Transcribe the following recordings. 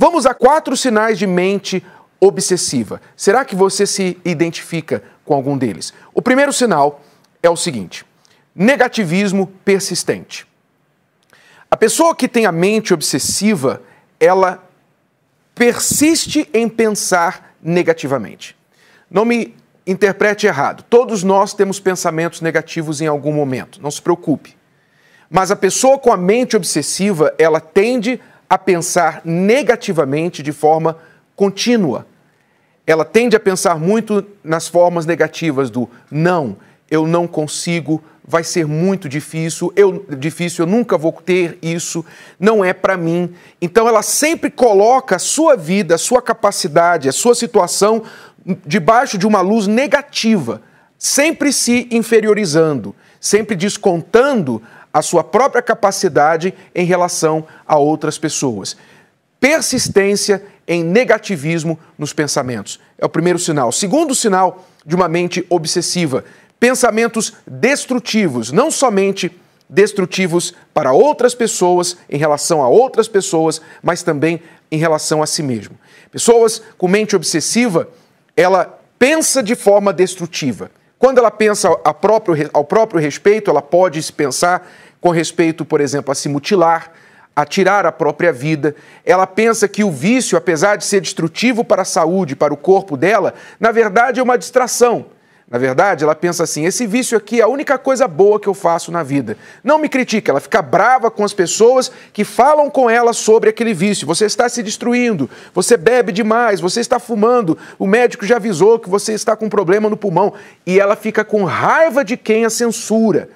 Vamos a quatro sinais de mente obsessiva. Será que você se identifica com algum deles? O primeiro sinal é o seguinte: negativismo persistente. A pessoa que tem a mente obsessiva, ela persiste em pensar negativamente. Não me interprete errado. Todos nós temos pensamentos negativos em algum momento, não se preocupe. Mas a pessoa com a mente obsessiva, ela tende a pensar negativamente de forma contínua. Ela tende a pensar muito nas formas negativas do não, eu não consigo, vai ser muito difícil, eu difícil, eu nunca vou ter isso, não é para mim. Então ela sempre coloca a sua vida, a sua capacidade, a sua situação debaixo de uma luz negativa, sempre se inferiorizando, sempre descontando a sua própria capacidade em relação a outras pessoas. Persistência em negativismo nos pensamentos. É o primeiro sinal. Segundo sinal de uma mente obsessiva, pensamentos destrutivos, não somente destrutivos para outras pessoas, em relação a outras pessoas, mas também em relação a si mesmo. Pessoas com mente obsessiva, ela pensa de forma destrutiva. Quando ela pensa ao próprio, ao próprio respeito, ela pode se pensar com respeito, por exemplo, a se mutilar, a tirar a própria vida. Ela pensa que o vício, apesar de ser destrutivo para a saúde, para o corpo dela, na verdade é uma distração na verdade, ela pensa assim: esse vício aqui é a única coisa boa que eu faço na vida. Não me critica, ela fica brava com as pessoas que falam com ela sobre aquele vício. Você está se destruindo, você bebe demais, você está fumando, o médico já avisou que você está com problema no pulmão. E ela fica com raiva de quem a censura,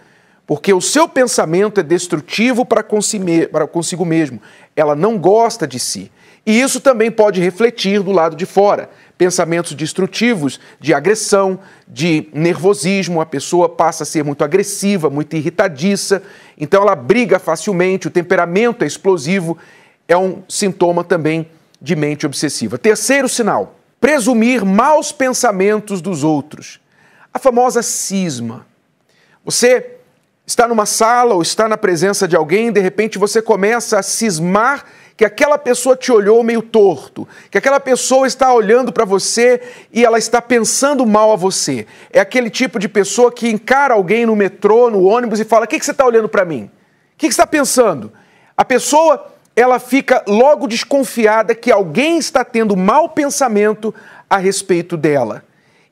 porque o seu pensamento é destrutivo para consigo mesmo. Ela não gosta de si. E isso também pode refletir do lado de fora pensamentos destrutivos de agressão, de nervosismo, a pessoa passa a ser muito agressiva, muito irritadiça, então ela briga facilmente, o temperamento é explosivo, é um sintoma também de mente obsessiva. Terceiro sinal: presumir maus pensamentos dos outros. A famosa cisma. Você está numa sala ou está na presença de alguém, de repente você começa a cismar que aquela pessoa te olhou meio torto, que aquela pessoa está olhando para você e ela está pensando mal a você. É aquele tipo de pessoa que encara alguém no metrô, no ônibus e fala: O que, que você está olhando para mim? O que, que você está pensando? A pessoa ela fica logo desconfiada que alguém está tendo mau pensamento a respeito dela.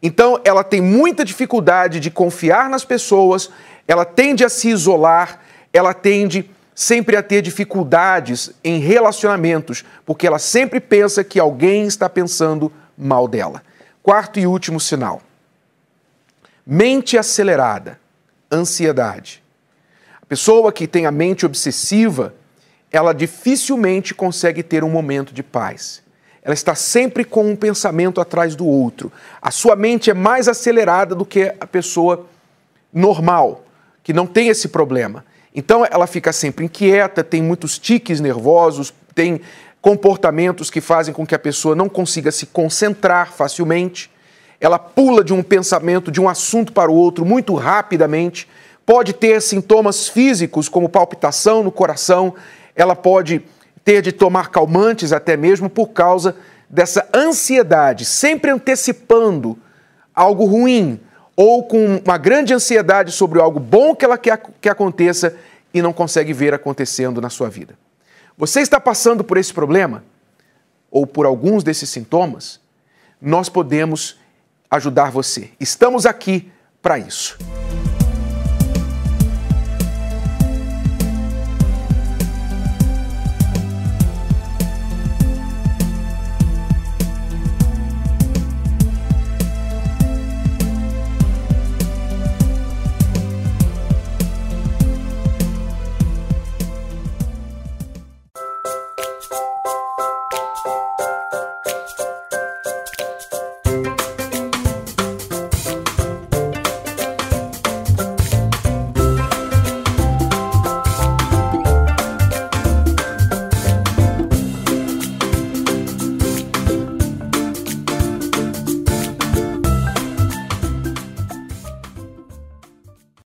Então, ela tem muita dificuldade de confiar nas pessoas, ela tende a se isolar, ela tende sempre a ter dificuldades em relacionamentos, porque ela sempre pensa que alguém está pensando mal dela. Quarto e último sinal: mente acelerada, ansiedade. A pessoa que tem a mente obsessiva, ela dificilmente consegue ter um momento de paz. Ela está sempre com um pensamento atrás do outro. A sua mente é mais acelerada do que a pessoa normal, que não tem esse problema. Então ela fica sempre inquieta, tem muitos tiques nervosos, tem comportamentos que fazem com que a pessoa não consiga se concentrar facilmente. Ela pula de um pensamento, de um assunto para o outro muito rapidamente. Pode ter sintomas físicos, como palpitação no coração. Ela pode ter de tomar calmantes até mesmo por causa dessa ansiedade, sempre antecipando algo ruim, ou com uma grande ansiedade sobre algo bom que ela quer que aconteça e não consegue ver acontecendo na sua vida. Você está passando por esse problema? Ou por alguns desses sintomas? Nós podemos ajudar você. Estamos aqui para isso.